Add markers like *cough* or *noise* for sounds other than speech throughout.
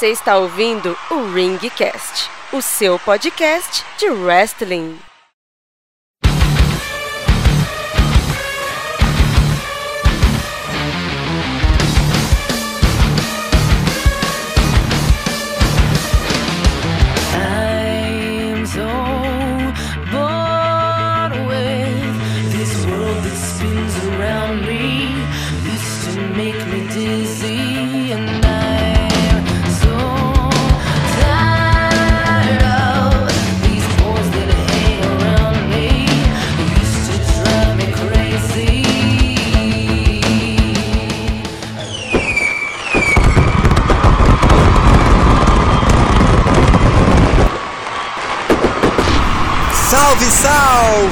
Você está ouvindo o Ringcast, o seu podcast de wrestling.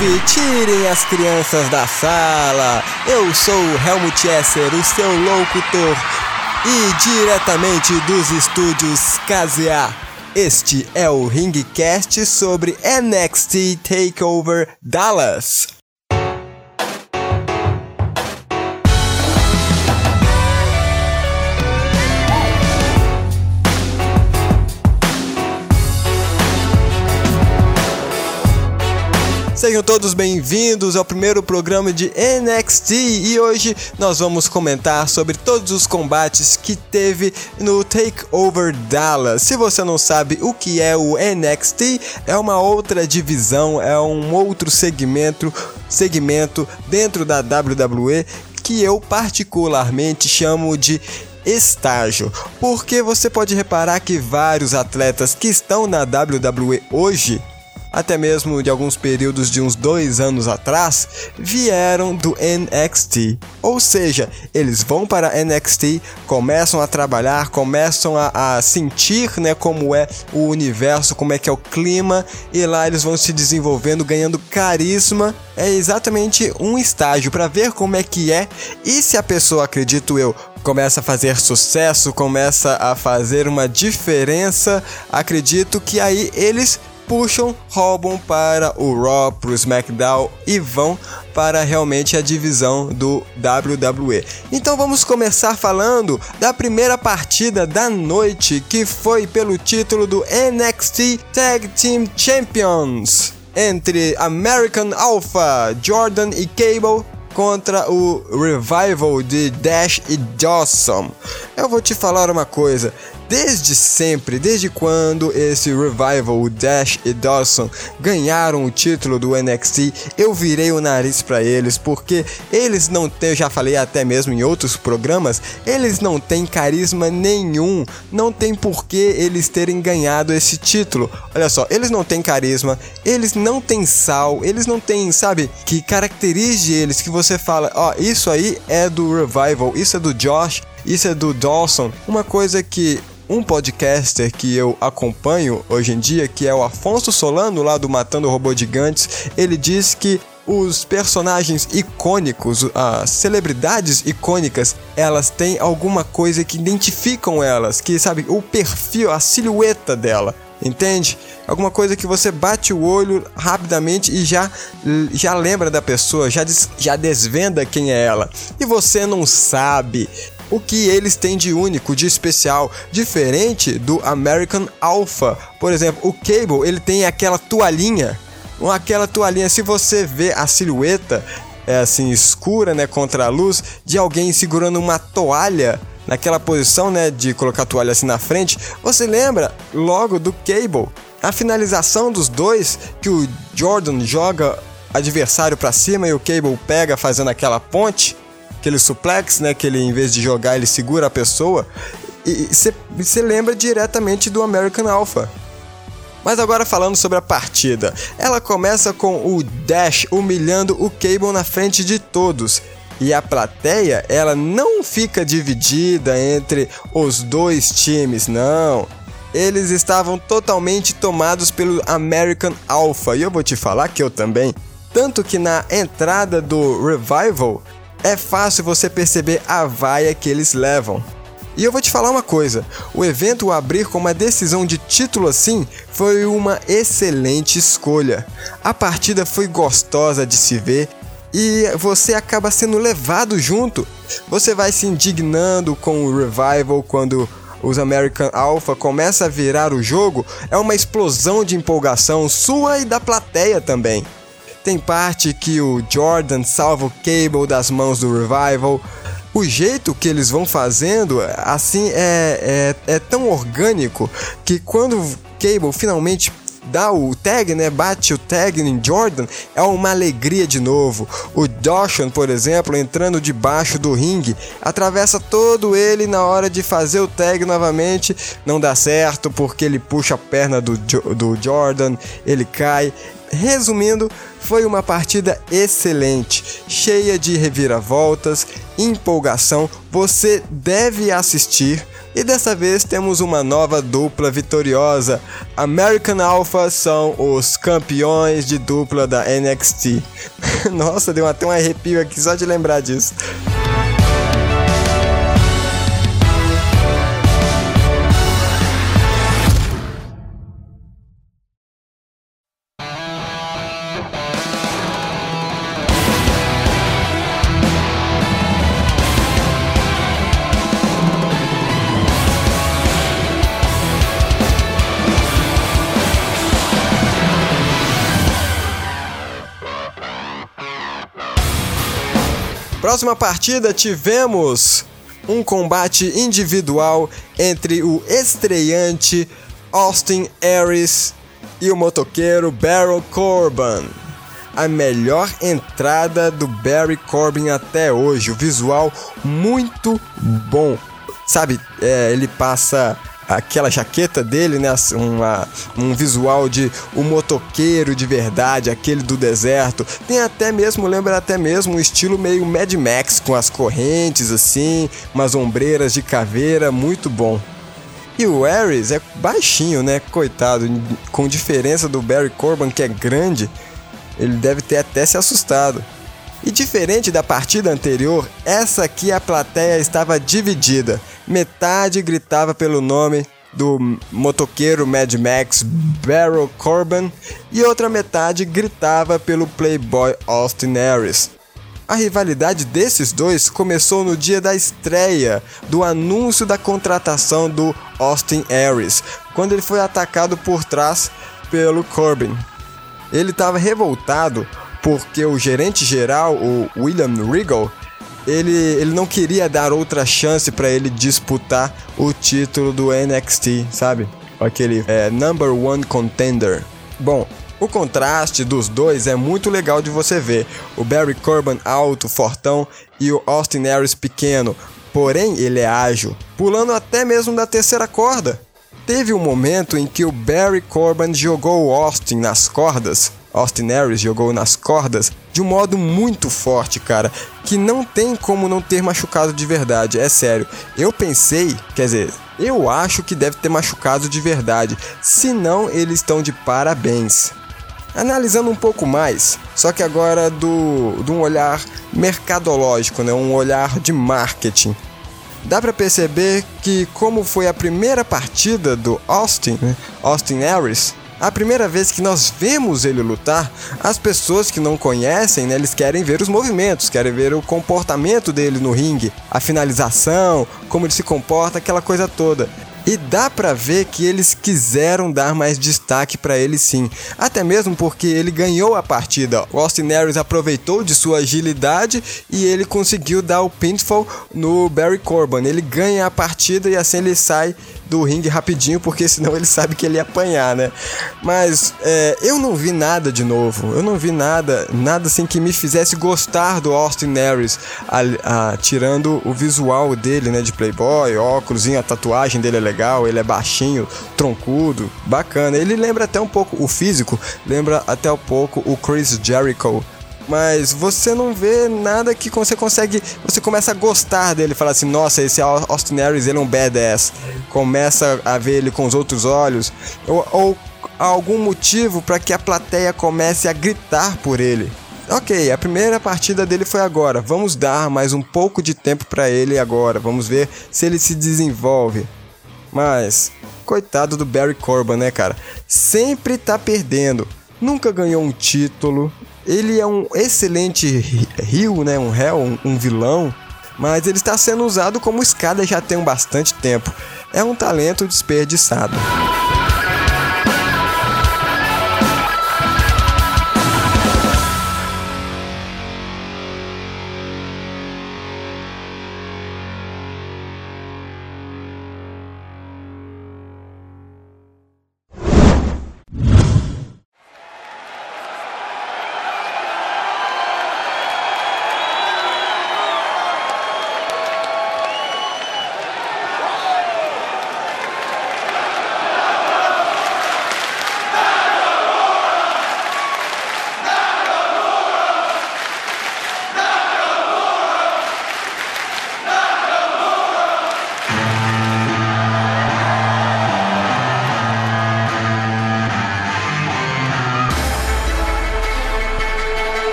Salve! Tirem as crianças da sala! Eu sou o Helmut Esser, o seu locutor, e diretamente dos estúdios KZA. Este é o Ringcast sobre NXT Takeover Dallas. Sejam todos bem-vindos ao primeiro programa de NXT e hoje nós vamos comentar sobre todos os combates que teve no Takeover Dallas. Se você não sabe o que é o NXT, é uma outra divisão, é um outro segmento, segmento dentro da WWE que eu particularmente chamo de estágio, porque você pode reparar que vários atletas que estão na WWE hoje até mesmo de alguns períodos de uns dois anos atrás, vieram do NXT. Ou seja, eles vão para NXT, começam a trabalhar, começam a, a, sentir né, como é o universo, como é que é o clima, e lá eles vão se desenvolvendo, ganhando carisma. É exatamente um estágio para ver como é que é e se a pessoa, acredito eu, começa a fazer sucesso, começa a fazer uma diferença, acredito que aí eles puxam, roubam para o Raw, para o SmackDown e vão para realmente a divisão do WWE. Então vamos começar falando da primeira partida da noite, que foi pelo título do NXT Tag Team Champions entre American Alpha, Jordan e Cable contra o Revival de Dash e Dawson. Eu vou te falar uma coisa, desde sempre, desde quando esse Revival, o Dash e Dawson ganharam o título do NXT, eu virei o nariz para eles, porque eles não têm, eu já falei até mesmo em outros programas, eles não têm carisma nenhum, não tem porquê eles terem ganhado esse título. Olha só, eles não têm carisma, eles não têm sal, eles não têm, sabe, que caracterize eles, que você fala, ó, isso aí é do Revival, isso é do Josh, isso é do Dawson. Uma coisa que um podcaster que eu acompanho hoje em dia, que é o Afonso Solano, lá do Matando Robô Gigantes, ele diz que os personagens icônicos, as celebridades icônicas, elas têm alguma coisa que identificam elas, que sabe, o perfil, a silhueta dela. Entende? Alguma coisa que você bate o olho rapidamente e já, já lembra da pessoa, já, des, já desvenda quem é ela. E você não sabe o que eles têm de único, de especial, diferente do American Alpha. Por exemplo, o Cable, ele tem aquela toalhinha, aquela toalhinha, se você vê a silhueta é assim escura, né, contra a luz, de alguém segurando uma toalha naquela posição, né, de colocar a toalha assim na frente, você lembra logo do Cable. A finalização dos dois que o Jordan joga adversário para cima e o Cable pega fazendo aquela ponte, aquele suplex, né? Que ele, em vez de jogar, ele segura a pessoa. E você lembra diretamente do American Alpha. Mas agora falando sobre a partida, ela começa com o Dash humilhando o Cable na frente de todos. E a plateia, ela não fica dividida entre os dois times, não. eles estavam totalmente tomados pelo American Alpha. E eu vou te falar que eu também. Tanto que na entrada do Revival é fácil você perceber a vaia que eles levam. E eu vou te falar uma coisa: o evento abrir com uma decisão de título assim foi uma excelente escolha. A partida foi gostosa de se ver e você acaba sendo levado junto. Você vai se indignando com o Revival quando os American Alpha começa a virar o jogo, é uma explosão de empolgação sua e da plateia também. Tem parte que o Jordan salva o Cable das mãos do Revival. O jeito que eles vão fazendo, assim, é, é, é tão orgânico que quando o Cable finalmente dá o tag, né? Bate o tag em Jordan, é uma alegria de novo. O Dawson, por exemplo, entrando debaixo do ringue, atravessa todo ele na hora de fazer o tag novamente, não dá certo porque ele puxa a perna do, do Jordan, ele cai. Resumindo, foi uma partida excelente, cheia de reviravoltas, empolgação. Você deve assistir. E dessa vez temos uma nova dupla vitoriosa. American Alpha são os campeões de dupla da NXT. *laughs* Nossa, deu até um arrepio aqui só de lembrar disso. Próxima partida tivemos um combate individual entre o estreante Austin Aries e o motoqueiro Baron Corbin. A melhor entrada do Barry Corbin até hoje, o visual muito bom. Sabe, é, ele passa aquela jaqueta dele, né? Uma, um visual de um motoqueiro de verdade, aquele do deserto. Tem até mesmo, lembra até mesmo um estilo meio Mad Max, com as correntes assim, umas ombreiras de caveira, muito bom. E o Ares é baixinho, né? Coitado, com diferença do Barry Corbin, que é grande, ele deve ter até se assustado. E diferente da partida anterior, essa aqui a plateia estava dividida. Metade gritava pelo nome do motoqueiro Mad Max Barrow Corbin e outra metade gritava pelo playboy Austin Aries. A rivalidade desses dois começou no dia da estreia do anúncio da contratação do Austin Aries, quando ele foi atacado por trás pelo Corbin. Ele estava revoltado porque o gerente geral, o William Regal, ele, ele não queria dar outra chance para ele disputar o título do NXT, sabe? Aquele é, number one contender. Bom, o contraste dos dois é muito legal de você ver. O Barry Corbin alto, fortão e o Austin Aries pequeno, porém ele é ágil, pulando até mesmo da terceira corda. Teve um momento em que o Barry Corbin jogou o Austin nas cordas Austin Aries jogou nas cordas de um modo muito forte, cara, que não tem como não ter machucado de verdade, é sério. Eu pensei, quer dizer, eu acho que deve ter machucado de verdade, senão eles estão de parabéns. Analisando um pouco mais, só que agora do, de um olhar mercadológico, né, um olhar de marketing. Dá para perceber que como foi a primeira partida do Austin, né, Austin Aries, a primeira vez que nós vemos ele lutar, as pessoas que não conhecem, né, eles querem ver os movimentos, querem ver o comportamento dele no ringue, a finalização, como ele se comporta, aquela coisa toda. E dá para ver que eles quiseram dar mais destaque para ele sim, até mesmo porque ele ganhou a partida. O Austin Aries aproveitou de sua agilidade e ele conseguiu dar o pinfall no Barry Corbin. Ele ganha a partida e assim ele sai do ringue rapidinho, porque senão ele sabe que ele ia apanhar, né? Mas é, eu não vi nada de novo. Eu não vi nada, nada assim que me fizesse gostar do Austin Aries, a, a, tirando o visual dele, né? De playboy, óculos, a tatuagem dele é legal, ele é baixinho, troncudo, bacana. Ele lembra até um pouco o físico, lembra até um pouco o Chris Jericho Mas você não vê nada que você consegue. Você começa a gostar dele, fala assim: nossa, esse Austin Aries ele é um badass. Começa a ver ele com os outros olhos. Ou, ou algum motivo para que a plateia comece a gritar por ele. Ok, a primeira partida dele foi agora. Vamos dar mais um pouco de tempo para ele agora. Vamos ver se ele se desenvolve. Mas, coitado do Barry Corbin, né, cara? Sempre tá perdendo. Nunca ganhou um título. Ele é um excelente rio, né? Um réu, um, um vilão. Mas ele está sendo usado como escada já tem bastante tempo. É um talento desperdiçado.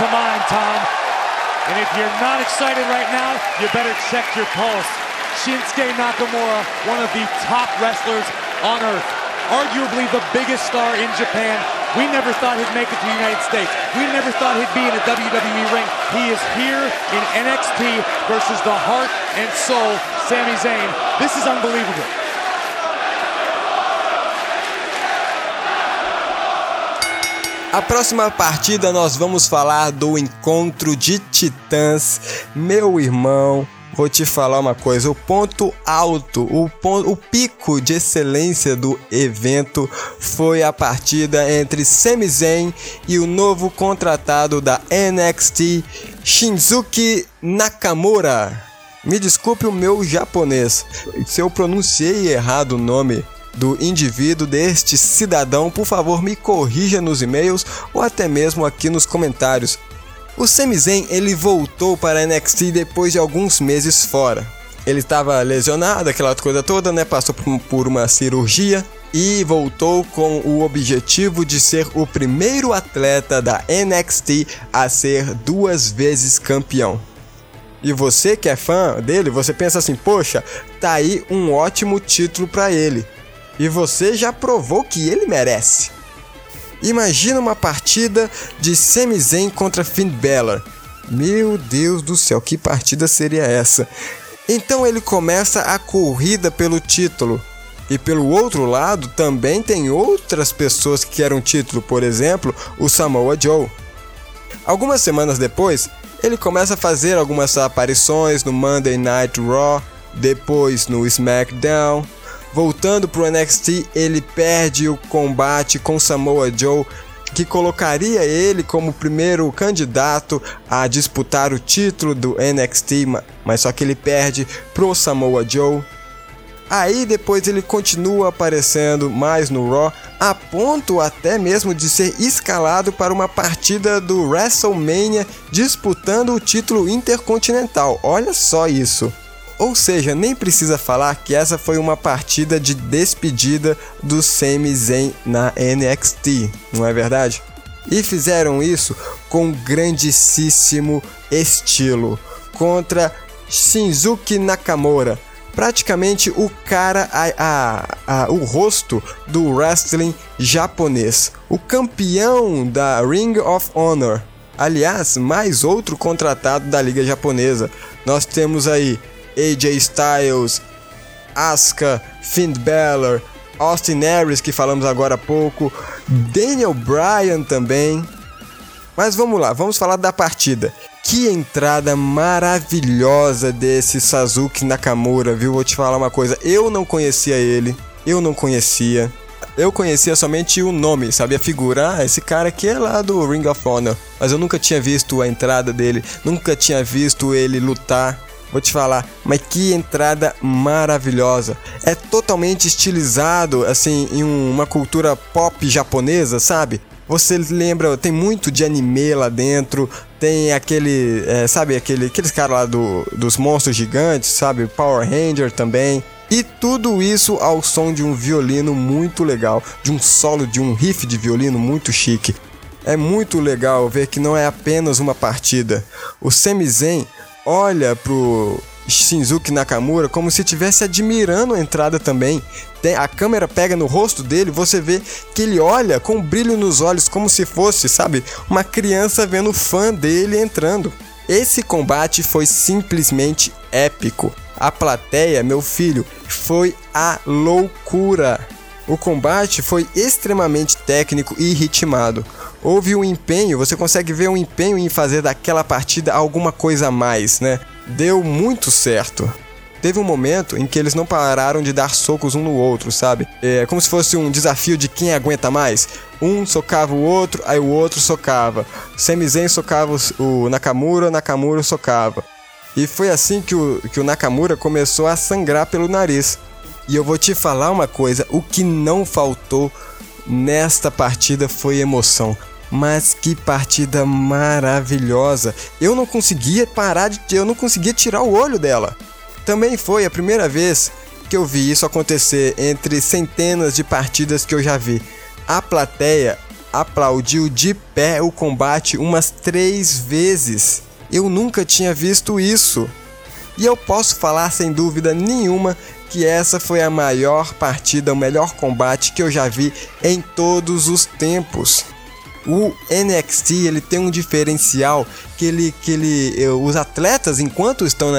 To mind, Tom. And if you're not excited right now, you better check your pulse. Shinsuke Nakamura, one of the top wrestlers on earth. Arguably the biggest star in Japan. We never thought he'd make it to the United States. We never thought he'd be in a WWE ring. He is here in NXT versus the heart and soul, Sami Zayn. This is unbelievable. A próxima partida nós vamos falar do encontro de titãs. Meu irmão, vou te falar uma coisa: o ponto alto, o, ponto, o pico de excelência do evento foi a partida entre Sami Zayn e o novo contratado da NXT, Shinzuki Nakamura. Me desculpe o meu japonês, se eu pronunciei errado o nome do indivíduo deste cidadão, por favor me corrija nos e-mails ou até mesmo aqui nos comentários. O Sami Zayn ele voltou para a NXT depois de alguns meses fora. Ele estava lesionado, aquela coisa toda, né? Passou por, uma cirurgia e voltou com o objetivo de ser o primeiro atleta da NXT a ser duas vezes campeão. E você que é fã dele, você pensa assim: poxa, tá aí um ótimo título para ele. E você já provou que ele merece. Imagina uma partida de Sami Zayn contra Finn Balor. Meu Deus do céu, que partida seria essa? Então ele começa a corrida pelo título. E pelo outro lado também tem outras pessoas que querem um título, por exemplo, o Samoa Joe. Algumas semanas depois, ele começa a fazer algumas aparições no Monday Night Raw, depois no SmackDown. Voltando pro NXT, ele perde o combate com Samoa Joe, que colocaria ele como primeiro candidato a disputar o título do NXT, mas só que ele perde pro Samoa Joe. Aí depois ele continua aparecendo mais no Raw, a ponto até mesmo de ser escalado para uma partida do WrestleMania disputando o título intercontinental. Olha só isso. Ou seja, nem precisa falar que essa foi uma partida de despedida do Sami Zayn na NXT, não é verdade? E fizeram isso com grandíssimo estilo contra Shinzuki Nakamura praticamente o cara, a, a, a, o rosto do wrestling japonês, o campeão da Ring of Honor. Aliás, mais outro contratado da liga japonesa. Nós temos aí AJ Styles, Asuka, Finn Balor, Austin Aries que falamos agora há pouco, Daniel Bryan também. Mas vamos lá, vamos falar da partida. Que entrada maravilhosa desse Sasuke Nakamura, viu? Vou te falar uma coisa, eu não conhecia ele, eu não conhecia. Eu conhecia somente o nome, sabia figurar ah, esse cara aqui é lá do Ring of Honor, mas eu nunca tinha visto a entrada dele, nunca tinha visto ele lutar. Vou te falar, mas que entrada maravilhosa. É totalmente estilizado, assim, em uma cultura pop japonesa, sabe? Você lembra, tem muito de anime lá dentro, tem aquele, é, sabe, aquele, aqueles caras lá do, dos monstros gigantes, sabe, Power Ranger também. E tudo isso ao som de um violino muito legal, de um solo, de um riff de violino muito chique. É muito legal ver que não é apenas uma partida. O Semizen olha pro Shinzuki Nakamura como se estivesse admirando a entrada também. A câmera pega no rosto dele, você vê que ele olha com um brilho nos olhos, como se fosse, sabe, uma criança vendo o fã dele entrando. Esse combate foi simplesmente épico. A plateia, meu filho, foi a loucura. O combate foi extremamente técnico e ritmado. Houve um empenho, você consegue ver um empenho em fazer daquela partida alguma coisa a mais, né? Deu muito certo. Teve um momento em que eles não pararam de dar socos um no outro, sabe? É como se fosse um desafio de quem aguenta mais. Um socava o outro, aí o outro socava. Sami Zayn socava o Nakamura, Nakamura socava. E foi assim que o, que o Nakamura começou a sangrar pelo nariz. E eu vou te falar uma coisa: o que não faltou nesta partida foi emoção. Mas que partida maravilhosa! Eu não conseguia parar de. Eu não conseguia tirar o olho dela. Também foi a primeira vez que eu vi isso acontecer entre centenas de partidas que eu já vi. A plateia aplaudiu de pé o combate umas três vezes. Eu nunca tinha visto isso. E eu posso falar sem dúvida nenhuma que essa foi a maior partida, o melhor combate que eu já vi em todos os tempos. O NXT ele tem um diferencial que ele que ele eh, os atletas enquanto estão na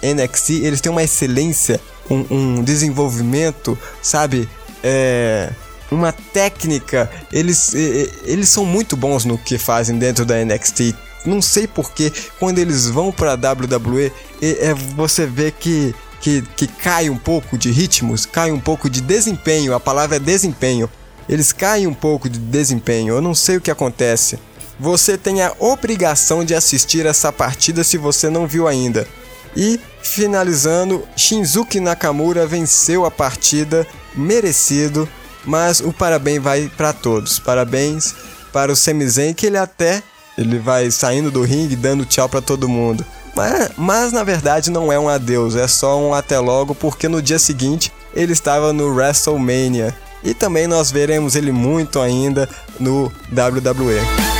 NXT eles têm uma excelência, um, um desenvolvimento, sabe? É, uma técnica. Eles eles são muito bons no que fazem dentro da NXT. Não sei porque quando eles vão para WWE é, você vê que que, que cai um pouco de ritmos, cai um pouco de desempenho, a palavra é desempenho eles caem um pouco de desempenho. Eu não sei o que acontece. Você tem a obrigação de assistir essa partida se você não viu ainda. E finalizando, Shinzuki Nakamura venceu a partida, merecido, mas o parabéns vai para todos. Parabéns para o Semizen que ele até ele vai saindo do ringue dando tchau para todo mundo. Mas, mas na verdade não é um adeus, é só um até logo porque no dia seguinte ele estava no WrestleMania e também nós veremos ele muito ainda no WWE.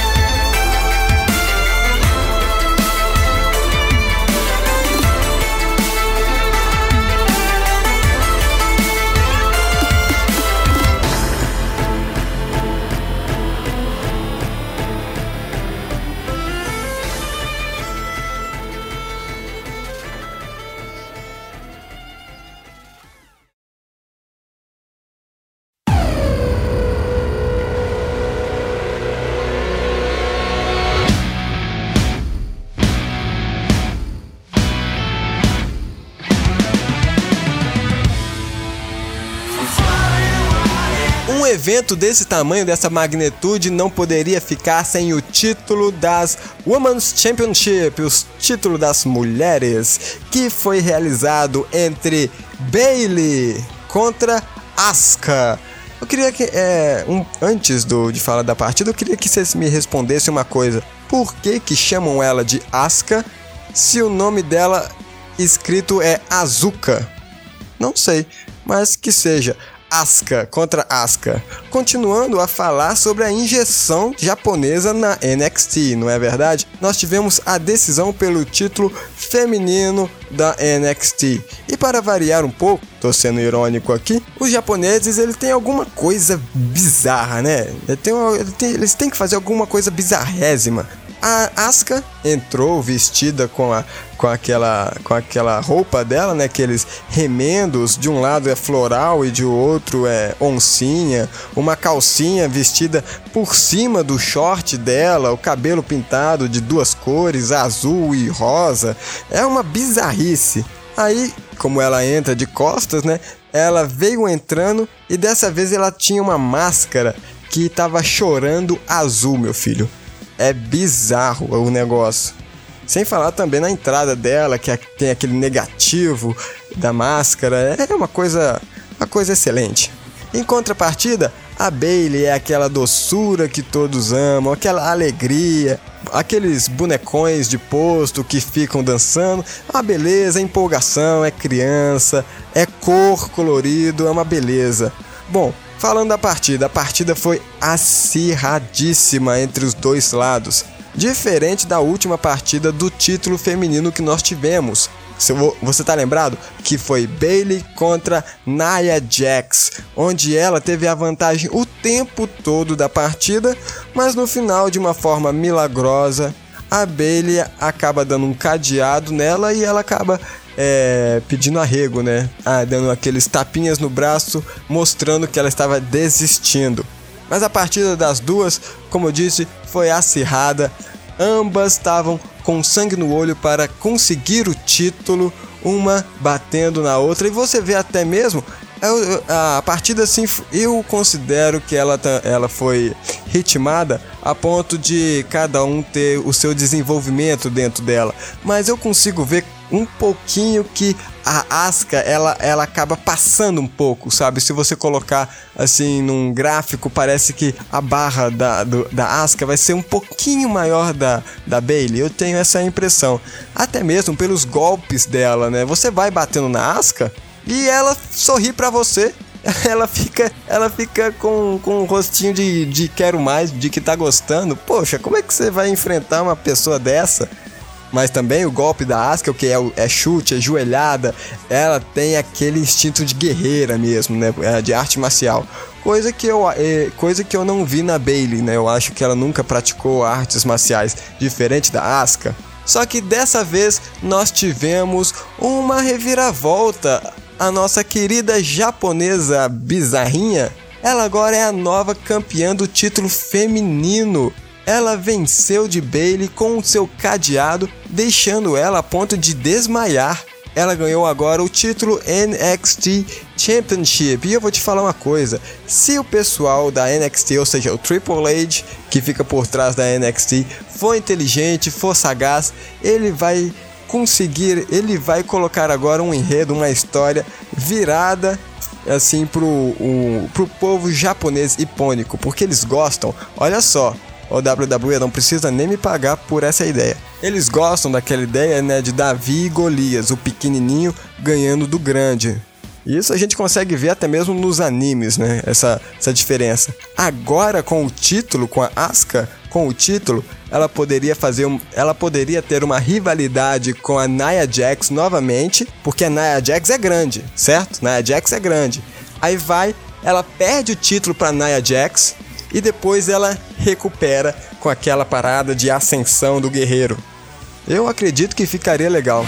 Evento desse tamanho, dessa magnitude, não poderia ficar sem o título das Women's Championship, os títulos das mulheres, que foi realizado entre Bailey contra Asuka. Eu queria que, é, um, antes do, de falar da partida, eu queria que vocês me respondessem uma coisa. Por que que chamam ela de Asuka se o nome dela escrito é Azuka? Não sei, mas que seja. Asuka contra Asuka. Continuando a falar sobre a injeção japonesa na NXT, não é verdade? Nós tivemos a decisão pelo título feminino da NXT. E para variar um pouco, tô sendo irônico aqui, os japoneses eles têm alguma coisa bizarra, né? Eles têm, eles têm que fazer alguma coisa bizarrésima. A Asuka entrou vestida com, a, com, aquela, com aquela roupa dela, né? Aqueles remendos, de um lado é floral e de outro é oncinha, uma calcinha vestida por cima do short dela, o cabelo pintado de duas cores, azul e rosa. É uma bizarrice. Aí, como ela entra de costas, né? Ela veio entrando e dessa vez ela tinha uma máscara que estava chorando azul, meu filho. É bizarro o negócio. Sem falar também na entrada dela, que é- tem aquele negativo da máscara. É uma coisa, uma coisa excelente. Em contrapartida, a Bailey é aquela doçura que todos amam, aquela alegria, aqueles bonecões de posto que ficam dançando. Uma beleza, é empolgação, é criança, é cor colorido, é uma beleza. Bom, falando da partida, a partida foi acirradíssima entre os dois lados, diferente da última partida do título feminino que nós tivemos. Você tá lembrado? Que foi Bailey contra Nia Jax, onde ela teve a vantagem o tempo todo da partida, mas no final, de uma forma milagrosa, a Bailey acaba dando um cadeado nela e ela acaba é, pedindo arrego, né? Ah, dando aqueles tapinhas no braço, mostrando que ela estava desistindo. Mas a partida das duas, como eu disse, foi acirrada. Ambas estavam com sangue no olho para conseguir o título, uma batendo na outra. E você vê até mesmo eu- a partida assim, eu considero que ela, tá- ela foi ritmada a ponto de cada um ter o seu desenvolvimento dentro dela. Mas eu consigo ver um pouquinho que a Asuka ela, ela acaba passando um pouco, sabe? Se você colocar assim num gráfico, parece que a barra da, do, da Asuka vai ser um pouquinho maior da, da Bailey. Eu tenho essa impressão. Até mesmo pelos golpes dela, né? Você vai batendo na Asuka e ela sorri pra você. *laughs* Ela fica, ela fica com, com um rostinho de, de quero mais, de que tá gostando. Poxa, como é que você vai enfrentar uma pessoa dessa? Mas também o golpe da Asuka, que é, é chute, é joelhada, ela tem aquele instinto de guerreira mesmo, né? É, De arte marcial. Coisa que, eu, é, coisa que eu não vi na Bailey, né? Eu acho que ela nunca praticou artes marciais, diferente da Asuka. Só que dessa vez nós tivemos uma reviravolta. A nossa querida japonesa bizarrinha, ela agora é a nova campeã do título feminino. Ela venceu de Bailey com o seu cadeado, deixando ela a ponto de desmaiar. Ela ganhou agora o título NXT Championship. E eu vou te falar uma coisa: se o pessoal da NXT, ou seja, o Triple H, que fica por trás da NXT, for inteligente, for sagaz, ele vai conseguir, ele vai colocar agora um enredo, uma história virada assim pro, o, pro povo japonês hipônico, porque eles gostam. Olha só, o WWE não precisa nem me pagar por essa ideia. Eles gostam daquela ideia, né, de Davi e Golias, o pequenininho ganhando do grande. Isso a gente consegue ver até mesmo nos animes, né? Essa, essa diferença. Agora com o título, com a Asuka, com o título, ela poderia fazer um, ela poderia ter uma rivalidade com a Nia Jax novamente, porque a Nia Jax é grande, certo? Nia Jax é grande. Aí vai, ela perde o título para Nia Jax e depois ela recupera com aquela parada de ascensão do guerreiro. Eu acredito que ficaria legal.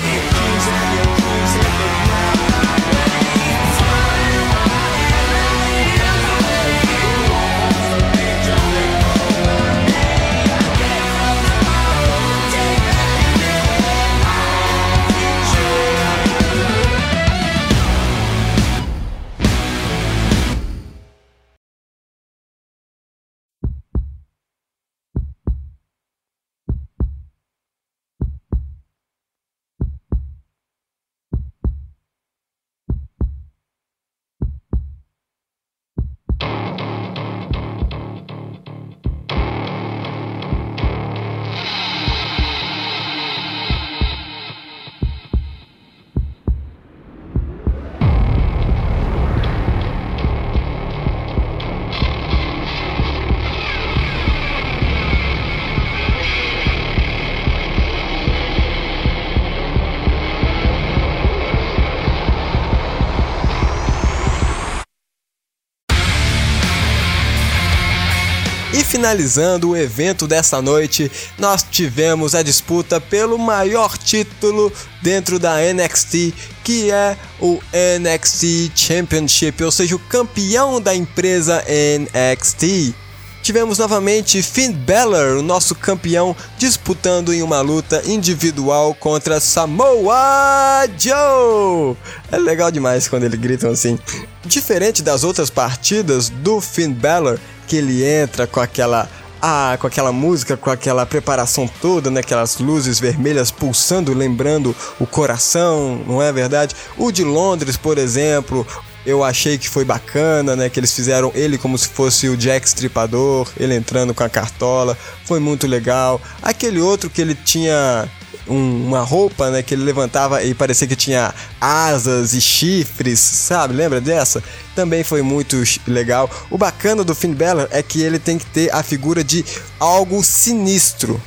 Finalizando o evento dessa noite, nós tivemos a disputa pelo maior título dentro da NXT, que é o NXT Championship, ou seja, o campeão da empresa NXT. Tivemos novamente Finn Balor, o nosso campeão, disputando em uma luta individual contra Samoa Joe. É legal demais quando eles gritam assim. Diferente das outras partidas do Finn Balor, que ele entra com aquela ah, com aquela música, com aquela preparação toda, né? Aquelas luzes vermelhas pulsando, lembrando o coração, não é verdade? O de Londres, por exemplo, eu achei que foi bacana, né? Que eles fizeram ele como se fosse o Jack Stripador, ele entrando com a cartola, foi muito legal. Aquele outro que ele tinha um, uma roupa, né? Que ele levantava e parecia que tinha asas e chifres, sabe? Lembra dessa? Também foi muito legal. O bacana do Finn Balor é que ele tem que ter a figura de algo sinistro.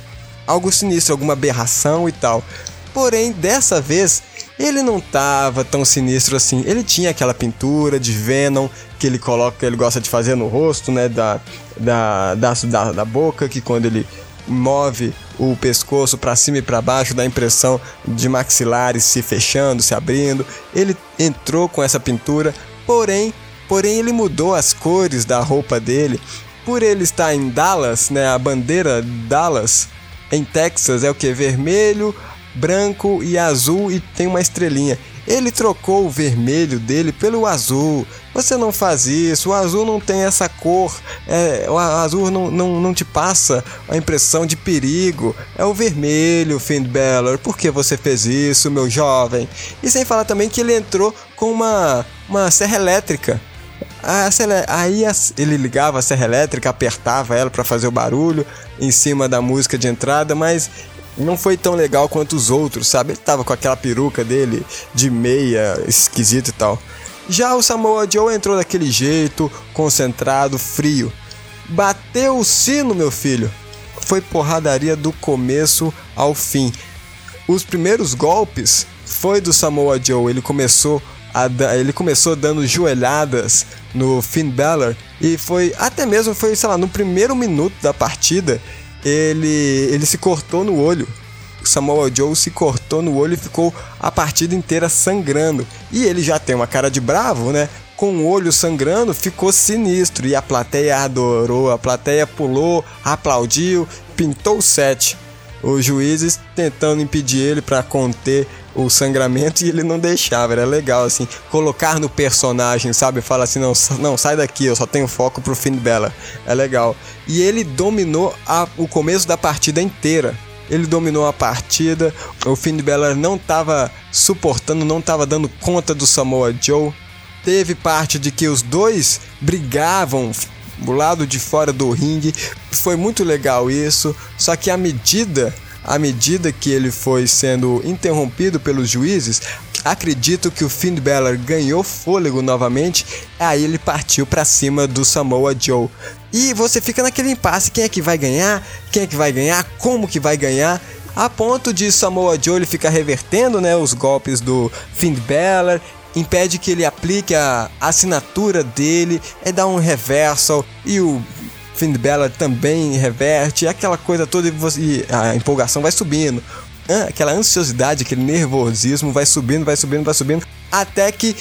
Algo sinistro, alguma aberração e tal. Porém, dessa vez, ele não tava tão sinistro assim. Ele tinha aquela pintura de Venom que ele coloca, ele gosta de fazer no rosto, né? Da, da, da, da, da boca, que quando ele move o pescoço para cima e para baixo, dá a impressão de maxilares se fechando, se abrindo. Ele entrou com essa pintura, porém, porém ele mudou as cores da roupa dele. Por ele estar em Dallas, né, a bandeira Dallas em Texas é o que vermelho, branco e azul e tem uma estrelinha. Ele trocou o vermelho dele pelo azul. Você não faz isso, o azul não tem essa cor, é, o azul não, não, não te passa a impressão de perigo. É o vermelho, Finn Balor. Por que você fez isso, meu jovem? E sem falar também que ele entrou com uma, uma serra elétrica. Aí ele ligava a serra elétrica, apertava ela para fazer o barulho em cima da música de entrada, mas não foi tão legal quanto os outros, sabe? Ele tava com aquela peruca dele de meia, esquisito e tal. Já o Samoa Joe entrou daquele jeito, concentrado, frio. Bateu o sino, meu filho. Foi porradaria do começo ao fim. Os primeiros golpes foi do Samoa Joe. Ele começou a, ele começou dando joelhadas no Finn Balor e foi até mesmo foi, sei lá, no primeiro minuto da partida, ele, ele se cortou no olho. Samoa Joe se cortou no olho e ficou a partida inteira sangrando. E ele já tem uma cara de bravo, né? Com o olho sangrando, ficou sinistro. E a plateia adorou, a plateia pulou, aplaudiu, pintou o set. Os juízes tentando impedir ele para conter o sangramento e ele não deixava, era legal assim, colocar no personagem, sabe? Fala assim, não, não, sai daqui, eu só tenho foco pro Finn Bella. É legal. E ele dominou a, o começo da partida inteira. Ele dominou a partida, o Finn Balor não estava suportando, não estava dando conta do Samoa Joe. Teve parte de que os dois brigavam do lado de fora do ringue. Foi muito legal isso, só que à medida à medida que ele foi sendo interrompido pelos juízes, acredito que o Finn Balor ganhou fôlego novamente, aí ele partiu para cima do Samoa Joe. E você fica naquele impasse, quem é que vai ganhar? Quem é que vai ganhar? Como que vai ganhar? A ponto de Samoa Joe ele ficar revertendo, né, os golpes do Finn Balor, impede que ele aplique a assinatura dele, é dar um reversal e o Finn Balor também reverte, aquela coisa toda e, e a empolgação vai subindo. Aquela ansiosidade, aquele nervosismo vai subindo, vai subindo, vai subindo, até que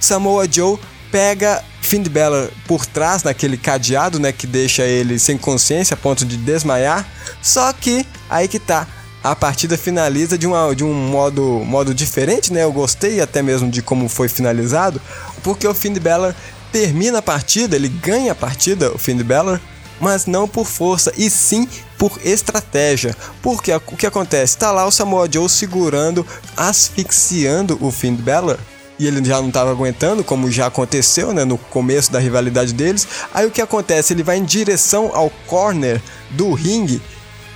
Samoa Joe pega Finn Balor por trás naquele cadeado, né, que deixa ele sem consciência a ponto de desmaiar. Só que aí que tá, a partida finaliza de, uma, de um modo, modo diferente, né? Eu gostei até mesmo de como foi finalizado, porque o Finn Balor termina a partida, ele ganha a partida, o Finn Balor, mas não por força, e sim por estratégia. Porque o que acontece? Está lá o Samoa Joe segurando, asfixiando o Finn Balor. E ele já não estava aguentando, como já aconteceu né, no começo da rivalidade deles. Aí o que acontece? Ele vai em direção ao corner do ringue.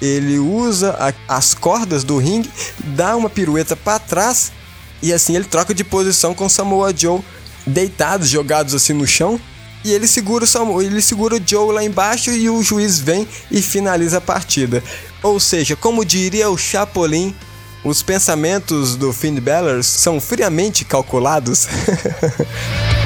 Ele usa a, as cordas do ringue, dá uma pirueta para trás e assim ele troca de posição com Samoa Joe deitados, jogados assim no chão e ele segura, o ele segura o Joe lá embaixo e o juiz vem e finaliza a partida. Ou seja, como diria o Chapolin, os pensamentos do Finn Balor são friamente calculados. *laughs*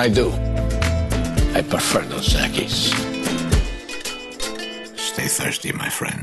I do, I prefer Dos Equis. Stay thirsty, my friends.